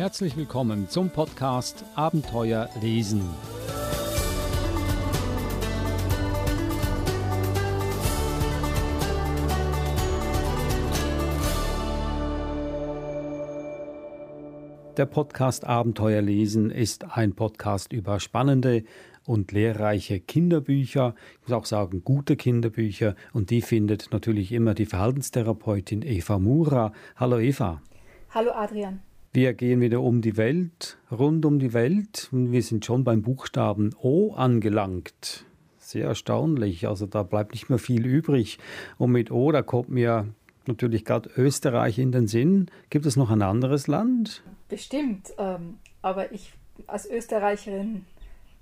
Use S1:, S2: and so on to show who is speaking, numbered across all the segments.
S1: Herzlich willkommen zum Podcast Abenteuer lesen. Der Podcast Abenteuer lesen ist ein Podcast über spannende und lehrreiche Kinderbücher. Ich muss auch sagen, gute Kinderbücher. Und die findet natürlich immer die Verhaltenstherapeutin Eva Mura. Hallo Eva.
S2: Hallo Adrian.
S1: Wir gehen wieder um die Welt, rund um die Welt. Wir sind schon beim Buchstaben O angelangt. Sehr erstaunlich. Also da bleibt nicht mehr viel übrig. Und mit O, da kommt mir natürlich gerade Österreich in den Sinn. Gibt es noch ein anderes Land?
S2: Bestimmt. Ähm, aber ich als Österreicherin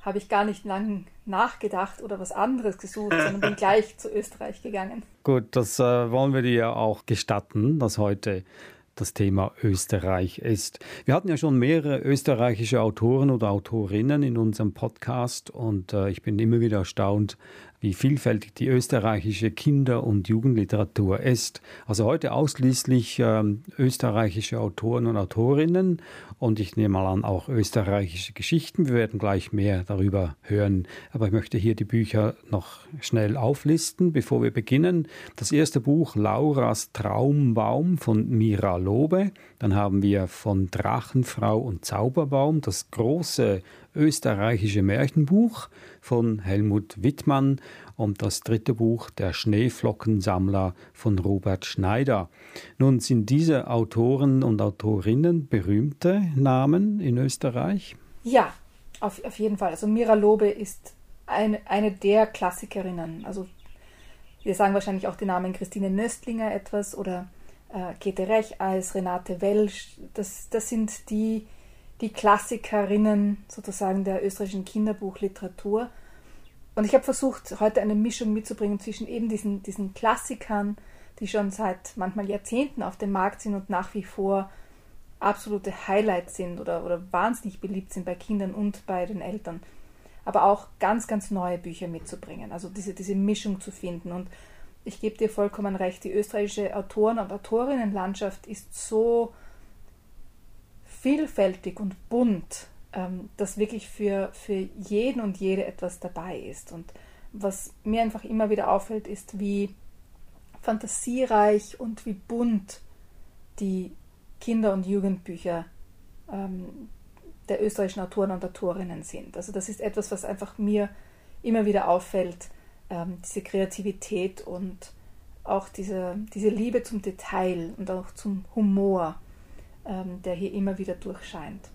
S2: habe ich gar nicht lang nachgedacht oder was anderes gesucht, sondern bin gleich zu Österreich gegangen.
S1: Gut, das äh, wollen wir dir auch gestatten, dass heute das Thema Österreich ist. Wir hatten ja schon mehrere österreichische Autoren oder Autorinnen in unserem Podcast und äh, ich bin immer wieder erstaunt, wie vielfältig die österreichische Kinder- und Jugendliteratur ist. Also heute ausschließlich äh, österreichische Autoren und Autorinnen und ich nehme mal an auch österreichische Geschichten. Wir werden gleich mehr darüber hören. Aber ich möchte hier die Bücher noch schnell auflisten, bevor wir beginnen. Das erste Buch Lauras Traumbaum von Mira Lobe. Dann haben wir von Drachenfrau und Zauberbaum das große österreichische Märchenbuch von Helmut Wittmann und das dritte Buch Der Schneeflockensammler von Robert Schneider. Nun sind diese Autoren und Autorinnen berühmte Namen in Österreich?
S2: Ja, auf, auf jeden Fall. Also Mira Lobe ist eine, eine der Klassikerinnen. Also wir sagen wahrscheinlich auch den Namen Christine Nöstlinger etwas oder äh, Käthe Recheis, Renate Welsch. Das, das sind die, die Klassikerinnen sozusagen der österreichischen Kinderbuchliteratur. Und ich habe versucht, heute eine Mischung mitzubringen zwischen eben diesen, diesen Klassikern, die schon seit manchmal Jahrzehnten auf dem Markt sind und nach wie vor absolute Highlights sind oder, oder wahnsinnig beliebt sind bei Kindern und bei den Eltern. Aber auch ganz, ganz neue Bücher mitzubringen. Also diese, diese Mischung zu finden. Und ich gebe dir vollkommen recht, die österreichische Autoren- und Autorinnenlandschaft ist so vielfältig und bunt, ähm, dass wirklich für, für jeden und jede etwas dabei ist. Und was mir einfach immer wieder auffällt, ist, wie fantasiereich und wie bunt die Kinder- und Jugendbücher ähm, der österreichischen Autoren und Autorinnen sind. Also das ist etwas, was einfach mir immer wieder auffällt, ähm, diese Kreativität und auch diese, diese Liebe zum Detail und auch zum Humor der hier immer wieder durchscheint.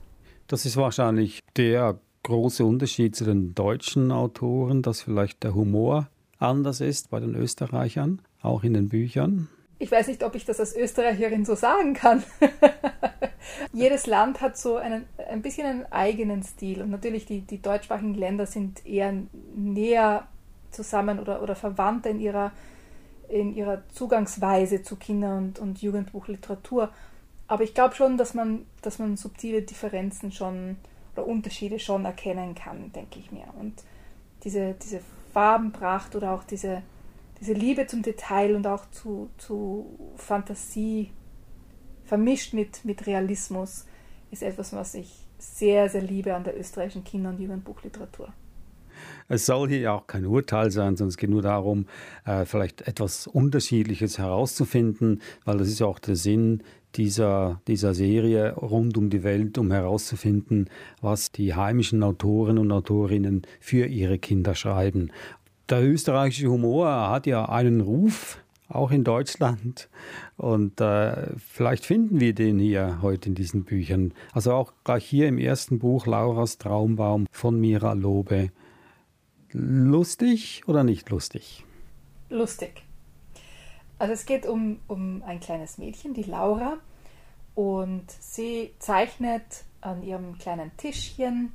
S1: Das ist wahrscheinlich der große Unterschied zu den deutschen Autoren, dass vielleicht der Humor anders ist bei den Österreichern, auch in den Büchern.
S2: Ich weiß nicht, ob ich das als Österreicherin so sagen kann. Jedes Land hat so einen, ein bisschen einen eigenen Stil. Und natürlich die, die deutschsprachigen Länder sind eher näher zusammen oder, oder verwandter in ihrer, in ihrer Zugangsweise zu Kinder- und, und Jugendbuchliteratur. Aber ich glaube schon, dass man, dass man subtile Differenzen schon oder Unterschiede schon erkennen kann, denke ich mir. Und diese, diese Farbenpracht oder auch diese, diese Liebe zum Detail und auch zu, zu Fantasie vermischt mit, mit Realismus ist etwas, was ich sehr, sehr liebe an der österreichischen Kinder- und Jugendbuchliteratur.
S1: Es soll hier auch kein Urteil sein, sondern es geht nur darum, äh, vielleicht etwas Unterschiedliches herauszufinden, weil das ist ja auch der Sinn dieser, dieser Serie rund um die Welt, um herauszufinden, was die heimischen Autoren und Autorinnen für ihre Kinder schreiben. Der österreichische Humor hat ja einen Ruf, auch in Deutschland. Und äh, vielleicht finden wir den hier heute in diesen Büchern. Also auch gleich hier im ersten Buch Lauras Traumbaum von Mira Lobe. Lustig oder nicht lustig?
S2: Lustig. Also es geht um, um ein kleines Mädchen, die Laura, und sie zeichnet an ihrem kleinen Tischchen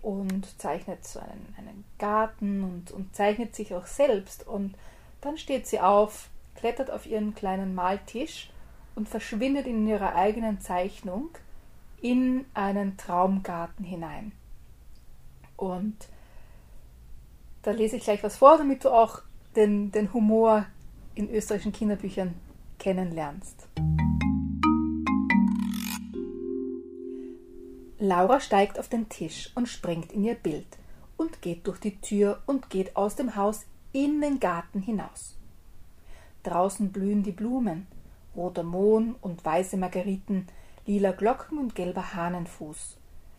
S2: und zeichnet so einen, einen Garten und, und zeichnet sich auch selbst. Und dann steht sie auf, klettert auf ihren kleinen Maltisch und verschwindet in ihrer eigenen Zeichnung in einen Traumgarten hinein. Und da lese ich gleich was vor, damit du auch den, den Humor in österreichischen Kinderbüchern kennenlernst. Laura steigt auf den Tisch und springt in ihr Bild und geht durch die Tür und geht aus dem Haus in den Garten hinaus. Draußen blühen die Blumen, roter Mohn und weiße Margeriten, lila Glocken und gelber Hahnenfuß.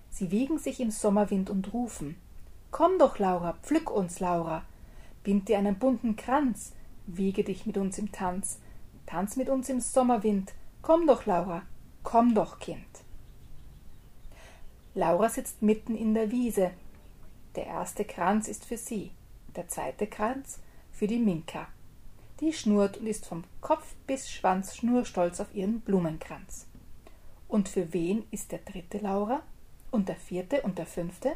S2: Sie wiegen sich im Sommerwind und rufen Komm doch, Laura, pflück uns, Laura, bind dir einen bunten Kranz, wiege dich mit uns im Tanz, tanz mit uns im Sommerwind, komm doch, Laura, komm doch, Kind. Laura sitzt mitten in der Wiese. Der erste Kranz ist für sie, der zweite Kranz für die Minka. Die schnurrt und ist vom Kopf bis Schwanz schnurstolz auf ihren Blumenkranz. Und für wen ist der dritte Laura? Und der vierte und der fünfte?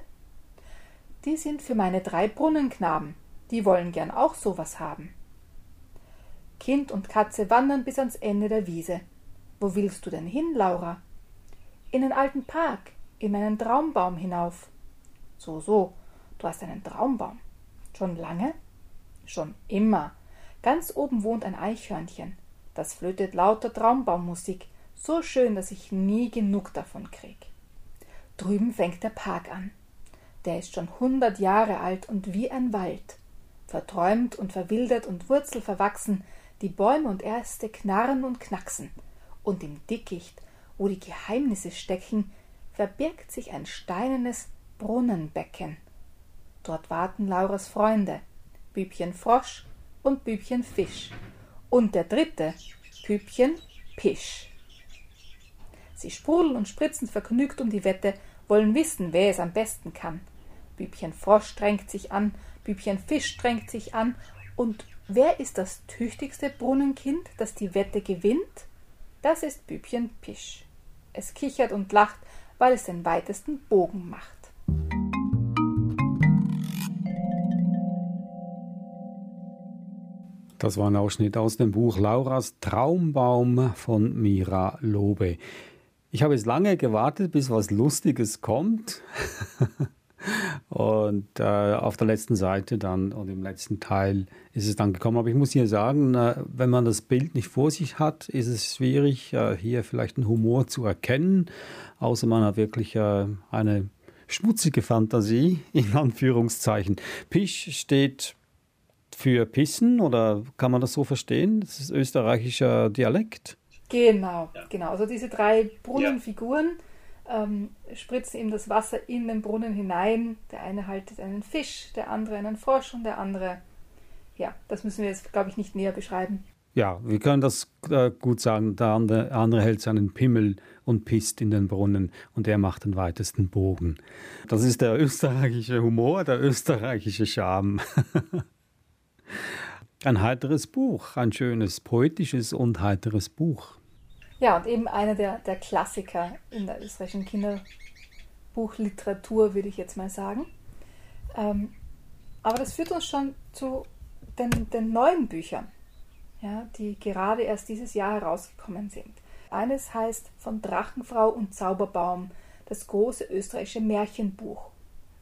S2: Die sind für meine drei Brunnenknaben, die wollen gern auch sowas haben. Kind und Katze wandern bis ans Ende der Wiese. Wo willst du denn hin, Laura? In den alten Park, in meinen Traumbaum hinauf. So, so, du hast einen Traumbaum. Schon lange? Schon immer. Ganz oben wohnt ein Eichhörnchen. Das flötet lauter Traumbaummusik, so schön, dass ich nie genug davon krieg. Drüben fängt der Park an. Der ist schon hundert Jahre alt und wie ein Wald. Verträumt und verwildert und wurzelverwachsen, die Bäume und Äste knarren und knacksen. Und im Dickicht, wo die Geheimnisse stecken, verbirgt sich ein steinernes Brunnenbecken. Dort warten Lauras Freunde, Bübchen Frosch und Bübchen Fisch. Und der dritte, Bübchen Pisch. Sie sprudeln und spritzen vergnügt um die Wette, wollen wissen, wer es am besten kann. Bübchen Frosch strengt sich an, Bübchen Fisch strengt sich an, und wer ist das tüchtigste Brunnenkind, das die Wette gewinnt? Das ist Bübchen Pisch. Es kichert und lacht, weil es den weitesten Bogen macht.
S1: Das war ein Ausschnitt aus dem Buch Lauras Traumbaum von Mira Lobe. Ich habe jetzt lange gewartet, bis was Lustiges kommt. und äh, auf der letzten Seite dann und im letzten Teil ist es dann gekommen. Aber ich muss hier sagen, äh, wenn man das Bild nicht vor sich hat, ist es schwierig, äh, hier vielleicht einen Humor zu erkennen, außer man hat wirklich äh, eine schmutzige Fantasie, in Anführungszeichen. Pisch steht für Pissen oder kann man das so verstehen? Das ist österreichischer Dialekt.
S2: Genau, ja. genau. Also diese drei Brunnenfiguren ja. Ähm, spritzen eben das Wasser in den Brunnen hinein. Der eine haltet einen Fisch, der andere einen Frosch und der andere, ja, das müssen wir jetzt, glaube ich, nicht näher beschreiben.
S1: Ja, wir können das äh, gut sagen. Der andere, andere hält seinen Pimmel und pisst in den Brunnen und er macht den weitesten Bogen. Das ist der österreichische Humor, der österreichische Charme. Ein heiteres Buch, ein schönes, poetisches und heiteres Buch.
S2: Ja, und eben einer der, der Klassiker in der österreichischen Kinderbuchliteratur, würde ich jetzt mal sagen. Ähm, aber das führt uns schon zu den, den neuen Büchern, ja, die gerade erst dieses Jahr herausgekommen sind. Eines heißt Von Drachenfrau und Zauberbaum, das große österreichische Märchenbuch,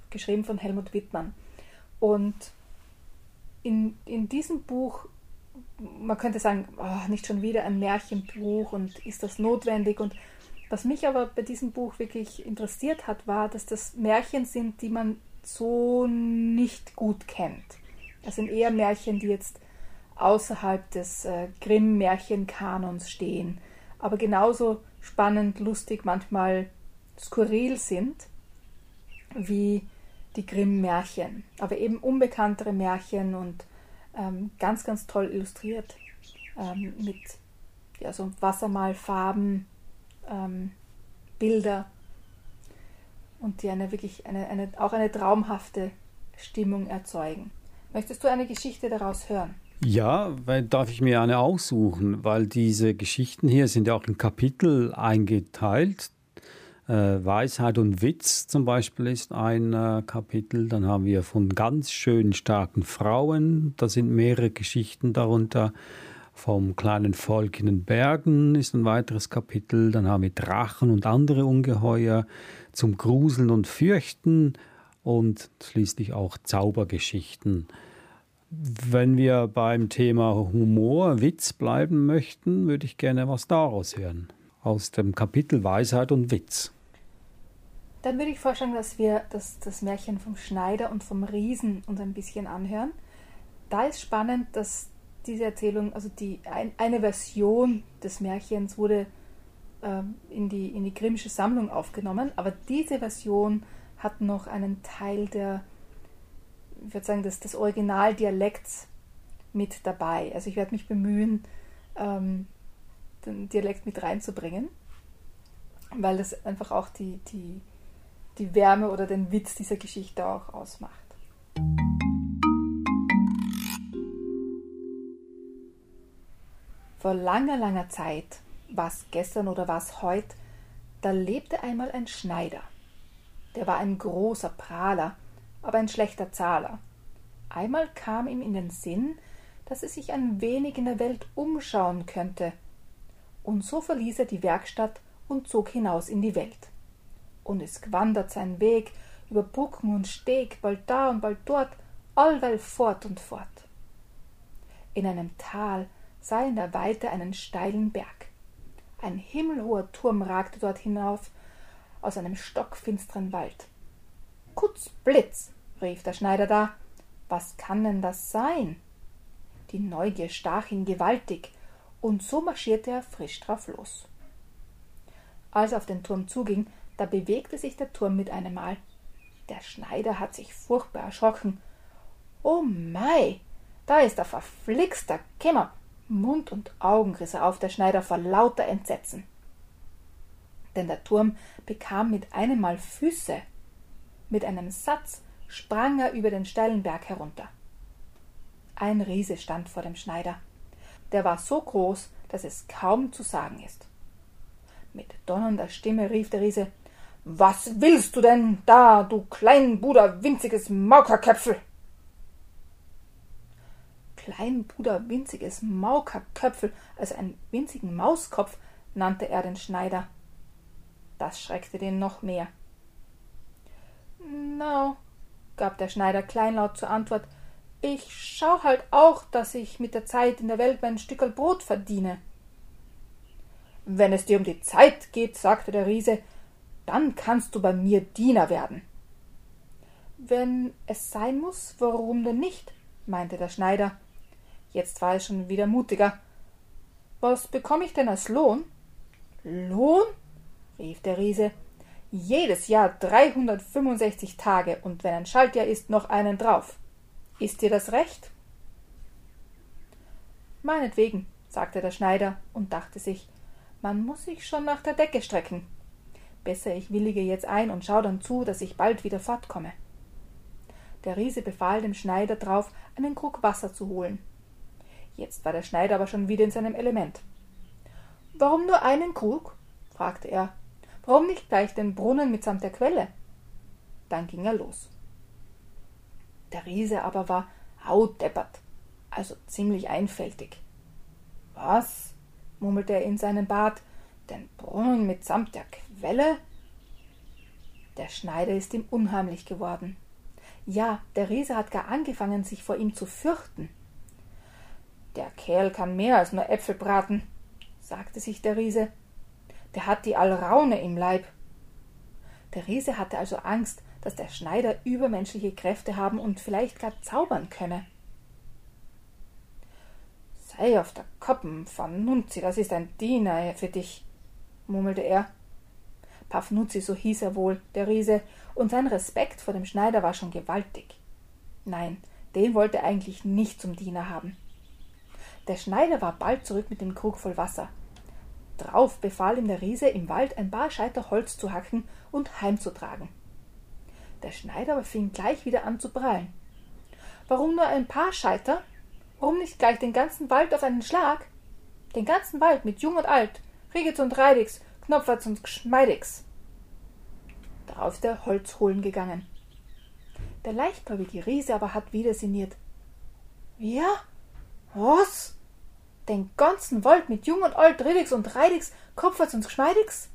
S2: geschrieben von Helmut Wittmann. Und in, in diesem Buch man könnte sagen, oh, nicht schon wieder ein Märchenbuch und ist das notwendig? Und was mich aber bei diesem Buch wirklich interessiert hat, war, dass das Märchen sind, die man so nicht gut kennt. Das sind eher Märchen, die jetzt außerhalb des äh, Grimm-Märchenkanons stehen, aber genauso spannend, lustig, manchmal skurril sind wie die Grimm-Märchen. Aber eben unbekanntere Märchen und ähm, ganz, ganz toll illustriert ähm, mit ja, so Wassermalfarben, ähm, Bilder und die eine wirklich eine, eine, auch eine traumhafte Stimmung erzeugen. Möchtest du eine Geschichte daraus hören?
S1: Ja, weil darf ich mir eine aussuchen, weil diese Geschichten hier sind ja auch in Kapitel eingeteilt. Äh, Weisheit und Witz zum Beispiel ist ein äh, Kapitel. Dann haben wir von ganz schön starken Frauen. Da sind mehrere Geschichten darunter. Vom kleinen Volk in den Bergen ist ein weiteres Kapitel. Dann haben wir Drachen und andere Ungeheuer zum Gruseln und Fürchten und schließlich auch Zaubergeschichten. Wenn wir beim Thema Humor, Witz bleiben möchten, würde ich gerne was daraus hören. Aus dem Kapitel Weisheit und Witz.
S2: Dann würde ich vorschlagen, dass wir das, das Märchen vom Schneider und vom Riesen uns ein bisschen anhören. Da ist spannend, dass diese Erzählung, also die ein, eine Version des Märchens wurde ähm, in, die, in die Grimmsche Sammlung aufgenommen, aber diese Version hat noch einen Teil der, ich würde sagen, des, des Originaldialekts mit dabei. Also ich werde mich bemühen, ähm, den Dialekt mit reinzubringen, weil das einfach auch die, die, die Wärme oder den Witz dieser Geschichte auch ausmacht. Vor langer, langer Zeit, was gestern oder was heut, da lebte einmal ein Schneider. Der war ein großer Prahler, aber ein schlechter Zahler. Einmal kam ihm in den Sinn, dass er sich ein wenig in der Welt umschauen könnte. Und so verließ er die Werkstatt und zog hinaus in die Welt. Und es wandert sein Weg über Brücken und Steg, bald da und bald dort, allweil fort und fort. In einem Tal sah er in der Weite einen steilen Berg. Ein himmelhoher Turm ragte dort hinauf aus einem stockfinsteren Wald. Kutz, Blitz, rief der Schneider da, was kann denn das sein? Die Neugier stach ihn gewaltig, und so marschierte er frisch drauf los. Als er auf den Turm zuging, da bewegte sich der Turm mit einem Mal. Der Schneider hat sich furchtbar erschrocken. Oh mei, da ist der verflixter Kämmer. Mund und Augen riss er auf, der Schneider vor lauter Entsetzen. Denn der Turm bekam mit einem Mal Füße. Mit einem Satz sprang er über den steilen Berg herunter. Ein Riese stand vor dem Schneider. Der war so groß, dass es kaum zu sagen ist. Mit donnernder Stimme rief der Riese Was willst du denn da, du Kleinbuder, winziges Maukerköpfel? Kleinbuder, winziges Maukerköpfel, also einen winzigen Mauskopf, nannte er den Schneider. Das schreckte den noch mehr. No, gab der Schneider kleinlaut zur Antwort, ich schau halt auch, dass ich mit der Zeit in der Welt mein Stückel Brot verdiene. Wenn es dir um die Zeit geht, sagte der Riese, dann kannst du bei mir Diener werden. Wenn es sein muss, warum denn nicht? meinte der Schneider. Jetzt war er schon wieder mutiger. Was bekomme ich denn als Lohn? Lohn? rief der Riese. Jedes Jahr 365 Tage und wenn ein Schaltjahr ist, noch einen drauf. Ist dir das recht? Meinetwegen, sagte der Schneider und dachte sich, man muss sich schon nach der Decke strecken. Besser ich willige jetzt ein und schau dann zu, dass ich bald wieder fortkomme. Der Riese befahl dem Schneider drauf, einen Krug Wasser zu holen. Jetzt war der Schneider aber schon wieder in seinem Element. Warum nur einen Krug? fragte er. Warum nicht gleich den Brunnen mitsamt der Quelle? Dann ging er los. Der Riese aber war hautdeppert, also ziemlich einfältig. Was? murmelte er in seinen Bart. Den Brunnen mitsamt der Quelle? Der Schneider ist ihm unheimlich geworden. Ja, der Riese hat gar angefangen, sich vor ihm zu fürchten. Der Kerl kann mehr als nur Äpfel braten, sagte sich der Riese. Der hat die Alraune im Leib. Der Riese hatte also Angst, dass der Schneider übermenschliche Kräfte haben und vielleicht gar zaubern könne. Sei auf der Koppen, Fanunzi, das ist ein Diener für dich, murmelte er. Pafnuzzi, so hieß er wohl, der Riese, und sein Respekt vor dem Schneider war schon gewaltig. Nein, den wollte er eigentlich nicht zum Diener haben. Der Schneider war bald zurück mit dem Krug voll Wasser. Drauf befahl ihm der Riese, im Wald ein paar Scheiter Holz zu hacken und heimzutragen. Der Schneider aber fing gleich wieder an zu prahlen. Warum nur ein paar Scheiter? Warum nicht gleich den ganzen Wald auf einen Schlag? Den ganzen Wald mit Jung und Alt, Rigitz und Reidix, Knopferts und Geschmeidix. Darauf der Holz holen gegangen. Der leichtgläubige Riese aber hat wieder sinniert. Ja? Was? Den ganzen Wald mit Jung und Alt, Ridix und Reidix, Kopferts und Geschmeidix?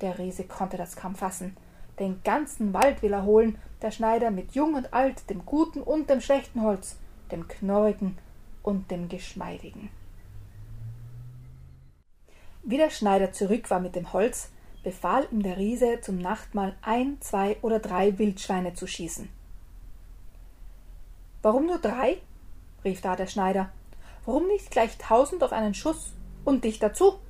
S2: Der Riese konnte das kaum fassen. Den ganzen Wald will er holen, der Schneider mit Jung und Alt, dem guten und dem schlechten Holz, dem knorrigen und dem geschmeidigen. Wie der Schneider zurück war mit dem Holz, befahl ihm der Riese zum Nachtmahl ein, zwei oder drei Wildschweine zu schießen. Warum nur drei? rief da der Schneider. Warum nicht gleich tausend auf einen Schuss und dich dazu?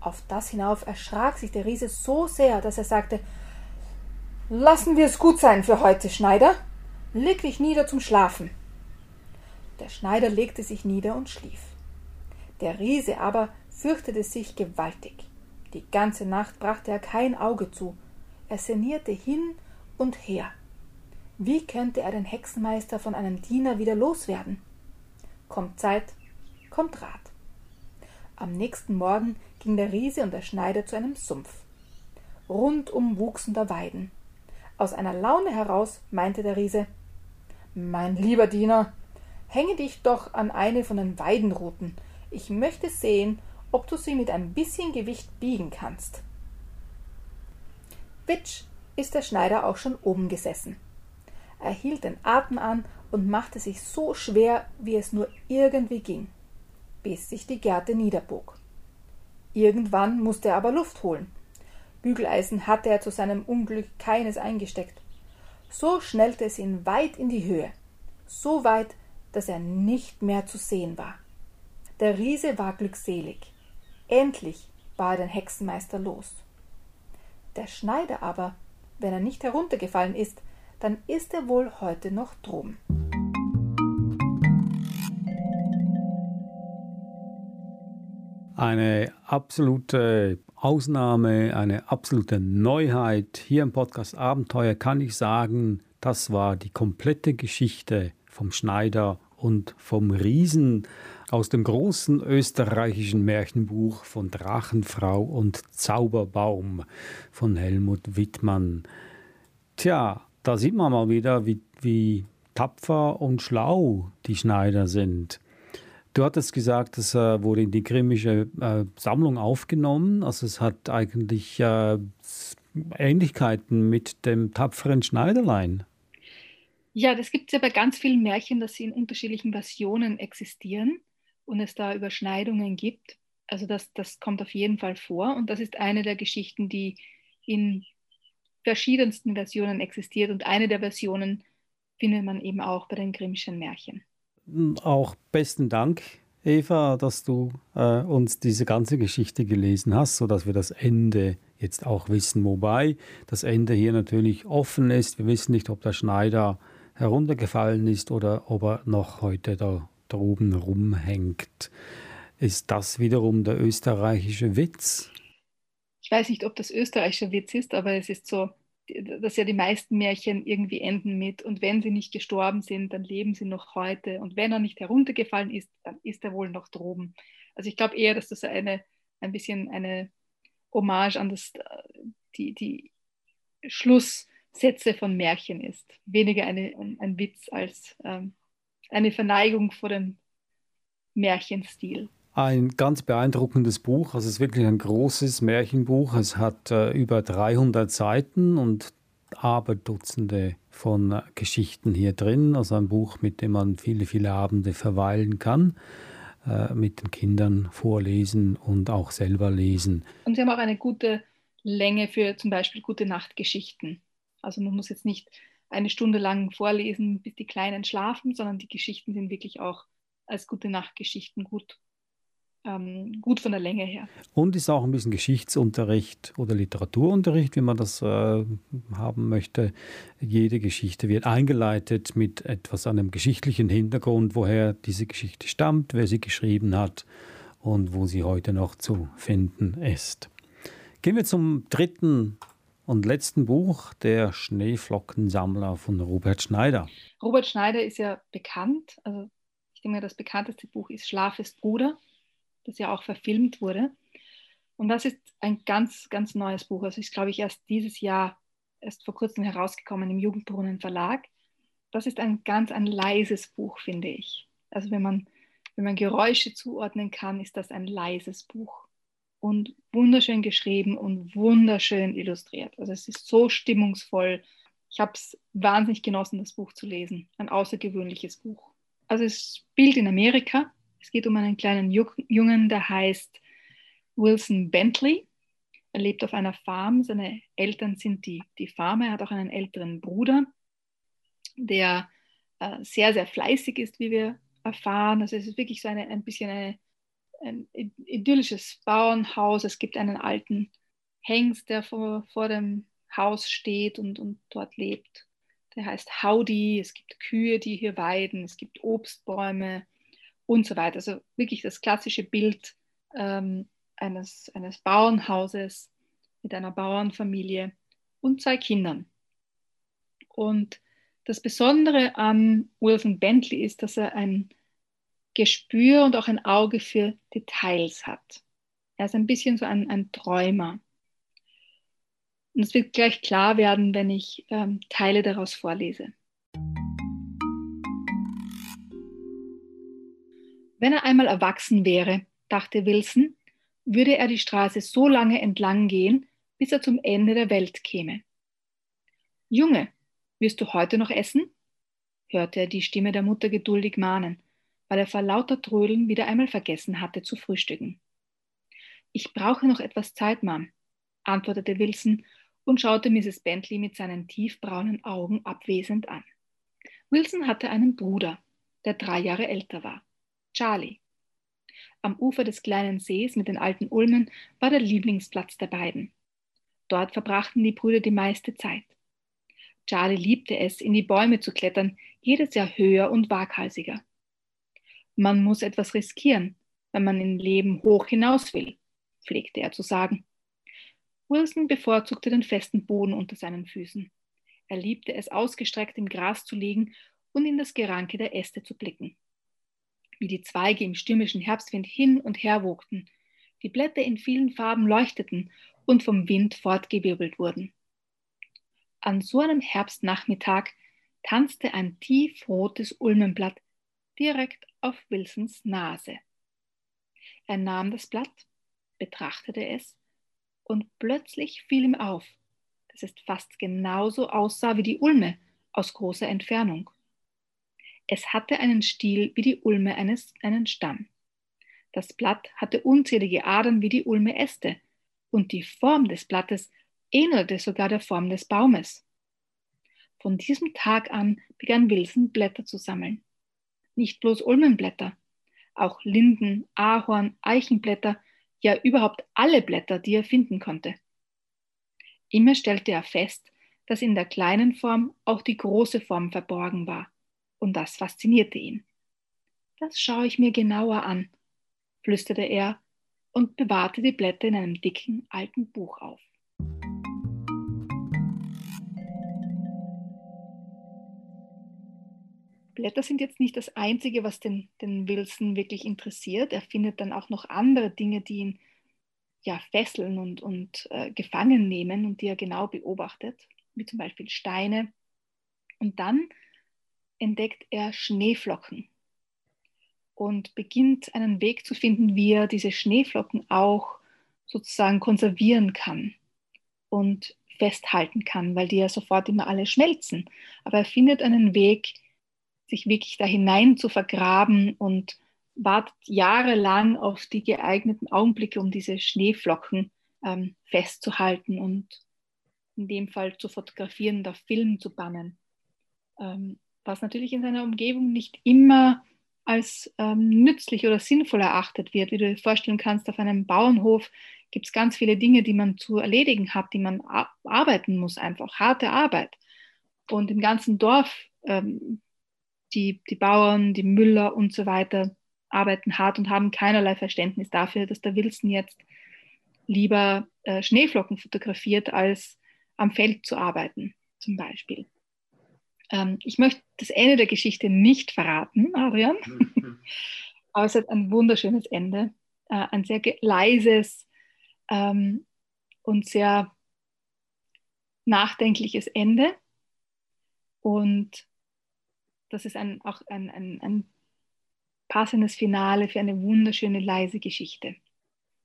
S2: Auf das hinauf erschrak sich der Riese so sehr, dass er sagte Lassen wir es gut sein für heute, Schneider. Leg dich nieder zum Schlafen. Der Schneider legte sich nieder und schlief. Der Riese aber fürchtete sich gewaltig. Die ganze Nacht brachte er kein Auge zu. Er sinnierte hin und her. Wie könnte er den Hexenmeister von einem Diener wieder loswerden? Kommt Zeit, kommt Rat. Am nächsten Morgen ging der Riese und der Schneider zu einem Sumpf. Rundum wuchsen da Weiden. Aus einer Laune heraus meinte der Riese Mein lieber Diener, hänge dich doch an eine von den Weidenruten. Ich möchte sehen, ob du sie mit ein bisschen Gewicht biegen kannst. Witsch ist der Schneider auch schon oben gesessen. Er hielt den Atem an und machte sich so schwer, wie es nur irgendwie ging, bis sich die Gerte niederbog. Irgendwann musste er aber Luft holen. Bügeleisen hatte er zu seinem Unglück keines eingesteckt. So schnellte es ihn weit in die Höhe, so weit, dass er nicht mehr zu sehen war. Der Riese war glückselig. Endlich war er den Hexenmeister los. Der Schneider aber, wenn er nicht heruntergefallen ist, dann ist er wohl heute noch droben.
S1: Eine absolute Ausnahme, eine absolute Neuheit hier im Podcast Abenteuer kann ich sagen, das war die komplette Geschichte vom Schneider und vom Riesen aus dem großen österreichischen Märchenbuch von Drachenfrau und Zauberbaum von Helmut Wittmann. Tja, da sieht man mal wieder, wie, wie tapfer und schlau die Schneider sind. Du hattest gesagt, das äh, wurde in die Grimmische äh, Sammlung aufgenommen. Also es hat eigentlich äh, Ähnlichkeiten mit dem tapferen Schneiderlein.
S2: Ja, das gibt es ja bei ganz vielen Märchen, dass sie in unterschiedlichen Versionen existieren und es da Überschneidungen gibt. Also das, das kommt auf jeden Fall vor und das ist eine der Geschichten, die in verschiedensten Versionen existiert und eine der Versionen findet man eben auch bei den Grimmschen Märchen.
S1: Auch besten Dank, Eva, dass du äh, uns diese ganze Geschichte gelesen hast, sodass wir das Ende jetzt auch wissen. Wobei das Ende hier natürlich offen ist. Wir wissen nicht, ob der Schneider heruntergefallen ist oder ob er noch heute da droben rumhängt. Ist das wiederum der österreichische Witz?
S2: Ich weiß nicht, ob das österreichischer Witz ist, aber es ist so, dass ja die meisten Märchen irgendwie enden mit und wenn sie nicht gestorben sind, dann leben sie noch heute und wenn er nicht heruntergefallen ist, dann ist er wohl noch droben. Also ich glaube eher, dass das eine, ein bisschen eine Hommage an das, die, die Schlusssätze von Märchen ist. Weniger eine, ein Witz als ähm, eine Verneigung vor dem Märchenstil.
S1: Ein ganz beeindruckendes Buch. Also es ist wirklich ein großes Märchenbuch. Es hat äh, über 300 Seiten und Aberdutzende von äh, Geschichten hier drin. Also ein Buch, mit dem man viele, viele Abende verweilen kann, äh, mit den Kindern vorlesen und auch selber lesen.
S2: Und sie haben auch eine gute Länge für zum Beispiel gute Nachtgeschichten. Also man muss jetzt nicht eine Stunde lang vorlesen, bis die Kleinen schlafen, sondern die Geschichten sind wirklich auch als gute Nachtgeschichten gut ähm, gut von der Länge her.
S1: Und ist auch ein bisschen Geschichtsunterricht oder Literaturunterricht, wie man das äh, haben möchte. Jede Geschichte wird eingeleitet mit etwas einem geschichtlichen Hintergrund, woher diese Geschichte stammt, wer sie geschrieben hat und wo sie heute noch zu finden ist. Gehen wir zum dritten und letzten Buch, Der Schneeflockensammler von Robert Schneider.
S2: Robert Schneider ist ja bekannt. Also ich denke, das bekannteste Buch ist Schlaf ist Bruder das ja auch verfilmt wurde. Und das ist ein ganz, ganz neues Buch. Also ist, glaube ich, erst dieses Jahr, erst vor kurzem herausgekommen im Jugendbrunnen Verlag. Das ist ein ganz ein leises Buch, finde ich. Also wenn man, wenn man Geräusche zuordnen kann, ist das ein leises Buch. Und wunderschön geschrieben und wunderschön illustriert. Also es ist so stimmungsvoll. Ich habe es wahnsinnig genossen, das Buch zu lesen. Ein außergewöhnliches Buch. Also es spielt in Amerika es geht um einen kleinen Jungen, der heißt Wilson Bentley. er lebt auf einer Farm. Seine Eltern sind die, die Farmer. Er hat auch einen älteren Bruder, der äh, sehr, sehr fleißig ist, wie wir erfahren. Also es ist wirklich so eine, ein bisschen eine, ein idyllisches Bauernhaus. Es gibt einen alten Hengst, der vor, vor dem Haus steht und, und dort lebt. Der heißt Howdy. Es gibt Kühe, die hier weiden. Es gibt Obstbäume und so weiter. Also wirklich das klassische Bild ähm, eines, eines Bauernhauses mit einer Bauernfamilie und zwei Kindern. Und das Besondere an Wilson Bentley ist, dass er ein Gespür und auch ein Auge für Details hat. Er ist ein bisschen so ein, ein Träumer. Und es wird gleich klar werden, wenn ich ähm, Teile daraus vorlese. Wenn er einmal erwachsen wäre, dachte Wilson, würde er die Straße so lange entlang gehen, bis er zum Ende der Welt käme. Junge, wirst du heute noch essen? hörte er die Stimme der Mutter geduldig mahnen, weil er vor lauter Trödeln wieder einmal vergessen hatte zu frühstücken. Ich brauche noch etwas Zeit, Mom, antwortete Wilson und schaute Mrs. Bentley mit seinen tiefbraunen Augen abwesend an. Wilson hatte einen Bruder, der drei Jahre älter war, Charlie. Am Ufer des kleinen Sees mit den alten Ulmen war der Lieblingsplatz der beiden. Dort verbrachten die Brüder die meiste Zeit. Charlie liebte es, in die Bäume zu klettern, jedes Jahr höher und waghalsiger. Man muss etwas riskieren, wenn man im Leben hoch hinaus will, pflegte er zu sagen. Wilson bevorzugte den festen Boden unter seinen Füßen. Er liebte es, ausgestreckt im Gras zu liegen und in das Geranke der Äste zu blicken wie die Zweige im stürmischen Herbstwind hin und her wogten, die Blätter in vielen Farben leuchteten und vom Wind fortgewirbelt wurden. An so einem Herbstnachmittag tanzte ein tiefrotes Ulmenblatt direkt auf Wilsons Nase. Er nahm das Blatt, betrachtete es und plötzlich fiel ihm auf, dass es fast genauso aussah wie die Ulme aus großer Entfernung. Es hatte einen Stiel wie die Ulme eines einen Stamm. Das Blatt hatte unzählige Adern wie die Ulme Äste, und die Form des Blattes ähnelte sogar der Form des Baumes. Von diesem Tag an begann Wilson Blätter zu sammeln. Nicht bloß Ulmenblätter, auch Linden, Ahorn, Eichenblätter, ja überhaupt alle Blätter, die er finden konnte. Immer stellte er fest, dass in der kleinen Form auch die große Form verborgen war und das faszinierte ihn. Das schaue ich mir genauer an, flüsterte er und bewahrte die Blätter in einem dicken alten Buch auf. Blätter sind jetzt nicht das Einzige, was den, den Wilson wirklich interessiert. Er findet dann auch noch andere Dinge, die ihn ja, fesseln und, und äh, gefangen nehmen und die er genau beobachtet, wie zum Beispiel Steine. Und dann entdeckt er Schneeflocken und beginnt einen Weg zu finden, wie er diese Schneeflocken auch sozusagen konservieren kann und festhalten kann, weil die ja sofort immer alle schmelzen. Aber er findet einen Weg, sich wirklich da hinein zu vergraben und wartet jahrelang auf die geeigneten Augenblicke, um diese Schneeflocken ähm, festzuhalten und in dem Fall zu fotografieren auf Film zu bannen. Ähm, was natürlich in seiner Umgebung nicht immer als ähm, nützlich oder sinnvoll erachtet wird. Wie du dir vorstellen kannst, auf einem Bauernhof gibt es ganz viele Dinge, die man zu erledigen hat, die man arbeiten muss, einfach harte Arbeit. Und im ganzen Dorf, ähm, die, die Bauern, die Müller und so weiter arbeiten hart und haben keinerlei Verständnis dafür, dass der Wilson jetzt lieber äh, Schneeflocken fotografiert, als am Feld zu arbeiten, zum Beispiel. Ähm, ich möchte das Ende der Geschichte nicht verraten, Adrian, aber es hat ein wunderschönes Ende, äh, ein sehr leises ähm, und sehr nachdenkliches Ende. Und das ist ein, auch ein, ein, ein passendes Finale für eine wunderschöne, leise Geschichte.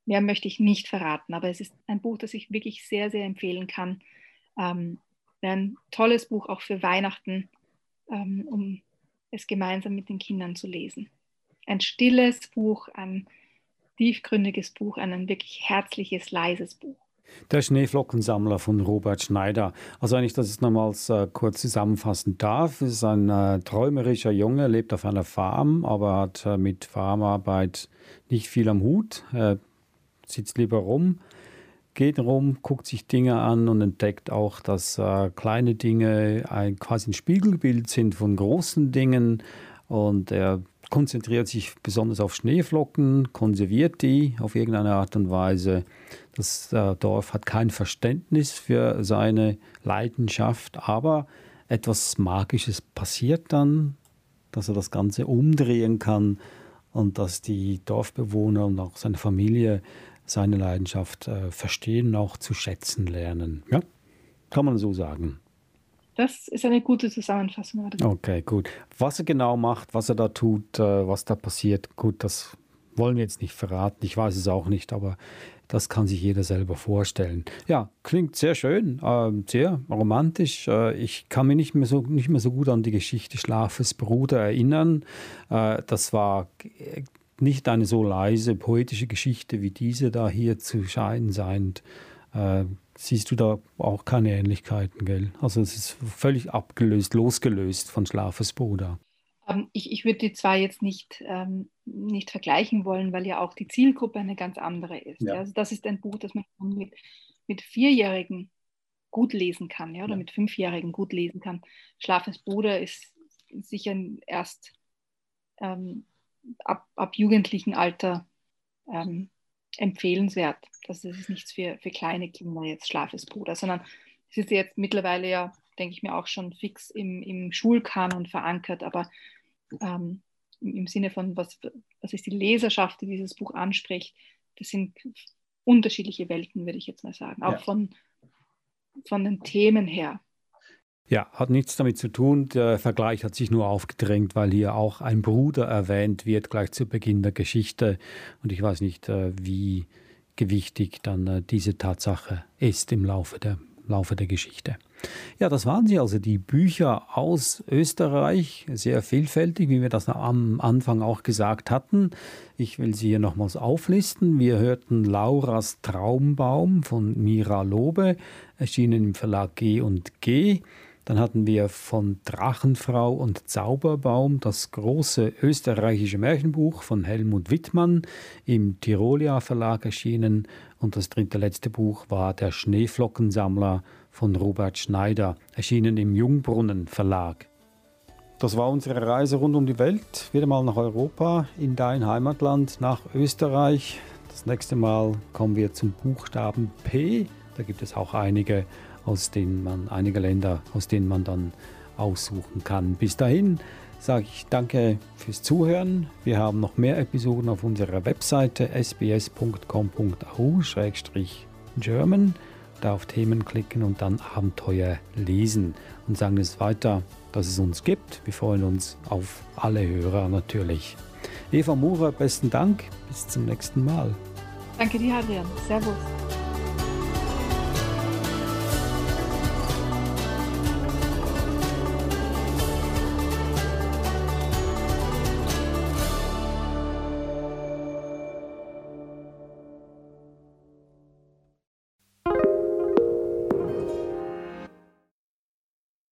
S2: Mehr möchte ich nicht verraten, aber es ist ein Buch, das ich wirklich sehr, sehr empfehlen kann. Ähm, ein tolles Buch auch für Weihnachten, ähm, um es gemeinsam mit den Kindern zu lesen. Ein stilles Buch, ein tiefgründiges Buch, ein wirklich herzliches, leises Buch.
S1: Der Schneeflockensammler von Robert Schneider. Also wenn ich das jetzt nochmals äh, kurz zusammenfassen darf, ist ein äh, träumerischer Junge, lebt auf einer Farm, aber hat äh, mit Farmarbeit nicht viel am Hut. Sitzt lieber rum, geht rum, guckt sich Dinge an und entdeckt auch, dass äh, kleine Dinge ein, quasi ein Spiegelbild sind von großen Dingen. Und er konzentriert sich besonders auf Schneeflocken, konserviert die auf irgendeine Art und Weise. Das äh, Dorf hat kein Verständnis für seine Leidenschaft, aber etwas Magisches passiert dann, dass er das Ganze umdrehen kann und dass die Dorfbewohner und auch seine Familie seine Leidenschaft äh, verstehen und auch zu schätzen lernen. Ja, kann man so sagen.
S2: Das ist eine gute Zusammenfassung.
S1: Okay, gut. Was er genau macht, was er da tut, äh, was da passiert, gut, das wollen wir jetzt nicht verraten. Ich weiß es auch nicht, aber das kann sich jeder selber vorstellen. Ja, klingt sehr schön, äh, sehr romantisch. Äh, ich kann mich nicht mehr, so, nicht mehr so gut an die Geschichte Schlafes Bruder erinnern. Äh, das war nicht eine so leise poetische Geschichte wie diese da hier zu scheinen seiend. Siehst du da auch keine Ähnlichkeiten, gell? Also es ist völlig abgelöst, losgelöst von Schlafes Bruder.
S2: Ähm, ich, ich würde die zwei jetzt nicht, ähm, nicht vergleichen wollen, weil ja auch die Zielgruppe eine ganz andere ist. Ja. Also das ist ein Buch, das man mit, mit Vierjährigen gut lesen kann, ja, oder ja. mit Fünfjährigen gut lesen kann. Schlafes Bruder ist sicher erst ähm, ab, ab jugendlichen Alter ähm, empfehlenswert. Das ist nichts für, für kleine Kinder jetzt, Schlafes Bruder, sondern es ist jetzt mittlerweile ja, denke ich mir, auch schon fix im, im Schulkanon verankert, aber ähm, im, im, Sinne von, was, was ist die Leserschaft, die dieses Buch anspricht, das sind unterschiedliche Welten, würde ich jetzt mal sagen, auch ja. von, von den Themen her.
S1: Ja, hat nichts damit zu tun. Der Vergleich hat sich nur aufgedrängt, weil hier auch ein Bruder erwähnt wird, gleich zu Beginn der Geschichte. Und ich weiß nicht, äh, wie gewichtig dann äh, diese Tatsache ist im Laufe der, Laufe der Geschichte. Ja, das waren sie also, die Bücher aus Österreich, sehr vielfältig, wie wir das am Anfang auch gesagt hatten. Ich will sie hier nochmals auflisten. Wir hörten Lauras Traumbaum von Mira Lobe, erschienen im Verlag G und G. Dann hatten wir von Drachenfrau und Zauberbaum das große österreichische Märchenbuch von Helmut Wittmann im Tirolia Verlag erschienen. Und das dritte letzte Buch war Der Schneeflockensammler von Robert Schneider, erschienen im Jungbrunnen Verlag. Das war unsere Reise rund um die Welt, wieder mal nach Europa, in dein Heimatland, nach Österreich. Das nächste Mal kommen wir zum Buchstaben P. Da gibt es auch einige aus denen man, einige Länder, aus denen man dann aussuchen kann. Bis dahin sage ich danke fürs Zuhören. Wir haben noch mehr Episoden auf unserer Webseite sbs.com.au-german. Da auf Themen klicken und dann Abenteuer lesen und sagen es weiter, dass es uns gibt. Wir freuen uns auf alle Hörer natürlich. Eva Murer, besten Dank. Bis zum nächsten Mal.
S2: Danke dir, Adrian. Servus.